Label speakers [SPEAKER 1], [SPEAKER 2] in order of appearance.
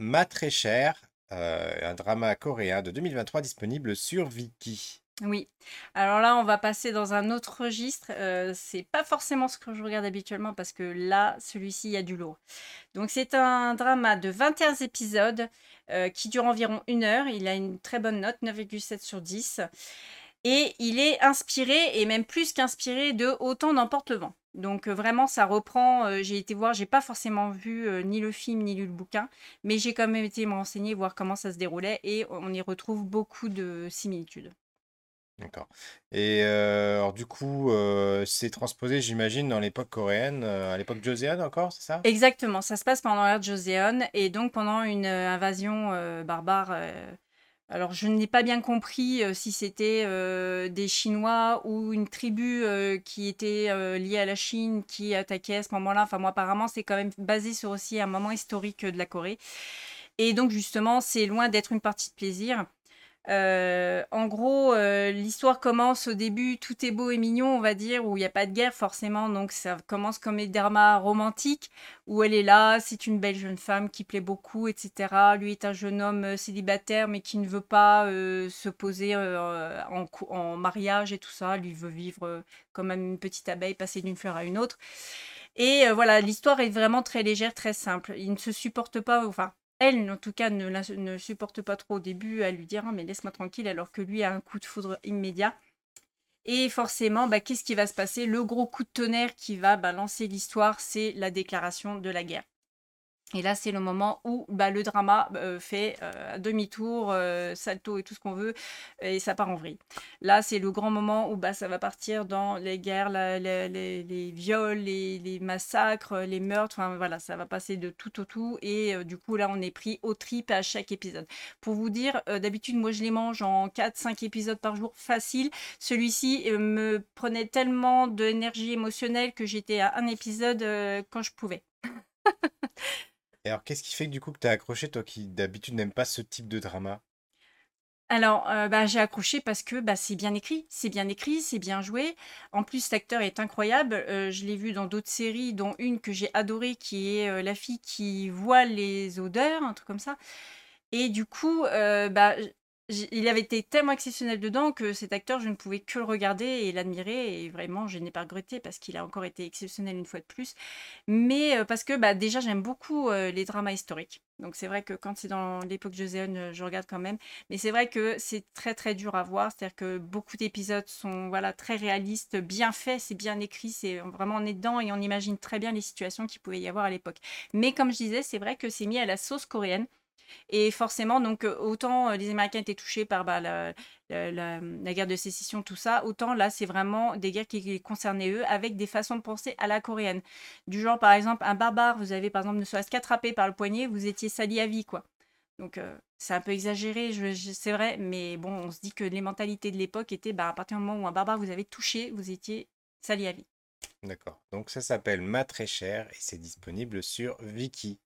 [SPEAKER 1] Ma très cher, euh, un drama coréen de 2023 disponible sur Viki.
[SPEAKER 2] Oui. Alors là, on va passer dans un autre registre. Euh, c'est pas forcément ce que je regarde habituellement parce que là, celui-ci, il y a du lourd. Donc c'est un drama de 21 épisodes euh, qui dure environ une heure. Il a une très bonne note, 9,7 sur 10. Et il est inspiré, et même plus qu'inspiré, de Autant d'emporte le vent. Donc euh, vraiment, ça reprend. euh, j'ai été voir, j'ai pas forcément vu euh, ni le film ni lu le bouquin, mais j'ai quand même été me renseigner, voir comment ça se déroulait, et on y retrouve beaucoup de similitudes.
[SPEAKER 1] D'accord. Et euh, alors du coup, c'est transposé, j'imagine, dans l'époque coréenne, à l'époque Joseon encore, c'est ça?
[SPEAKER 2] Exactement, ça se passe pendant l'ère de Joseon, et donc pendant une invasion barbare. Alors je n'ai pas bien compris euh, si c'était euh, des Chinois ou une tribu euh, qui était liée à la Chine qui attaquait à ce moment-là. Enfin moi apparemment c'est quand même basé sur aussi un moment historique de la Corée. Et donc justement c'est loin d'être une partie de plaisir. Euh, en gros, euh, l'histoire commence au début, tout est beau et mignon, on va dire, où il n'y a pas de guerre forcément, donc ça commence comme un drama romantique, où elle est là, c'est une belle jeune femme qui plaît beaucoup, etc. Lui est un jeune homme euh, célibataire, mais qui ne veut pas se poser en, en mariage et tout ça. Lui veut vivre comme une petite abeille, passer d'une fleur à une autre. Et voilà, l'histoire est vraiment très légère, très simple. Ils ne se supportent pas, enfin, elle en tout cas ne, supporte pas trop au début à lui dire mais laisse-moi tranquille, alors que lui a un coup de foudre immédiat. Et forcément, bah, qu'est-ce qui va se passer? Le gros coup de tonnerre qui va lancer l'histoire, c'est la déclaration de la guerre. Et là, c'est le moment où bah, le drama euh, fait euh, demi-tour, euh, salto et tout ce qu'on veut, et ça part en vrille. Là, c'est le grand moment où bah, ça va partir dans les guerres, les, viols, les, les massacres, les meurtres, enfin voilà, ça va passer de tout au tout, et euh, du coup, là, on est pris au trip à chaque épisode. Pour vous dire, euh, d'habitude, moi, je les mange en 4-5 épisodes par jour, facile. Celui-ci me prenait tellement d'énergie émotionnelle que j'étais à un épisode quand je pouvais.
[SPEAKER 1] Et alors, qu'est-ce qui fait que du coup que t'as accroché, toi qui d'habitude n'aimes pas ce type de drama?
[SPEAKER 2] Alors, bah, j'ai accroché parce que, bah, c'est bien écrit. C'est bien écrit, c'est bien joué. En plus, cet acteur est incroyable. Je l'ai vu dans d'autres séries, dont une que j'ai adorée, qui est, La fille qui voit les odeurs, un truc comme ça. Et du coup, bah, il avait été tellement exceptionnel dedans que cet acteur, je ne pouvais que le regarder et l'admirer et vraiment je n'ai pas regretté parce qu'il a encore été exceptionnel une fois de plus. Mais, heu, parce que, bah, déjà j'aime beaucoup, heu, les dramas historiques. Donc c'est vrai que quand c'est dans l'époque Joseon, heu, je regarde quand même. Mais c'est vrai que c'est très, très dur à voir. C'est-à-dire que beaucoup d'épisodes sont, voilà, très réalistes, bien faits, c'est bien écrit, c'est vraiment on est dedans et on imagine très bien les situations qu'il pouvait y avoir à l'époque. Mais comme je disais, c'est vrai que c'est mis à la sauce coréenne et forcément, donc, heu, autant, heu, les Américains étaient touchés par, bah, la guerre de sécession, tout ça, autant là, c'est vraiment des guerres qui concernaient eux, avec des façons de penser à la coréenne. Du genre, par exemple, un barbare, vous avez, par exemple, ne serait-ce qu'attrapé par le poignet, vous étiez sali à vie, quoi. Donc, heu, c'est un peu exagéré, je c'est vrai, mais bon, on se dit que les mentalités de l'époque étaient, bah, à partir du moment où un barbare vous avait touché, vous étiez sali à vie.
[SPEAKER 1] D'accord. Donc ça s'appelle Ma très chère et c'est disponible sur Viki.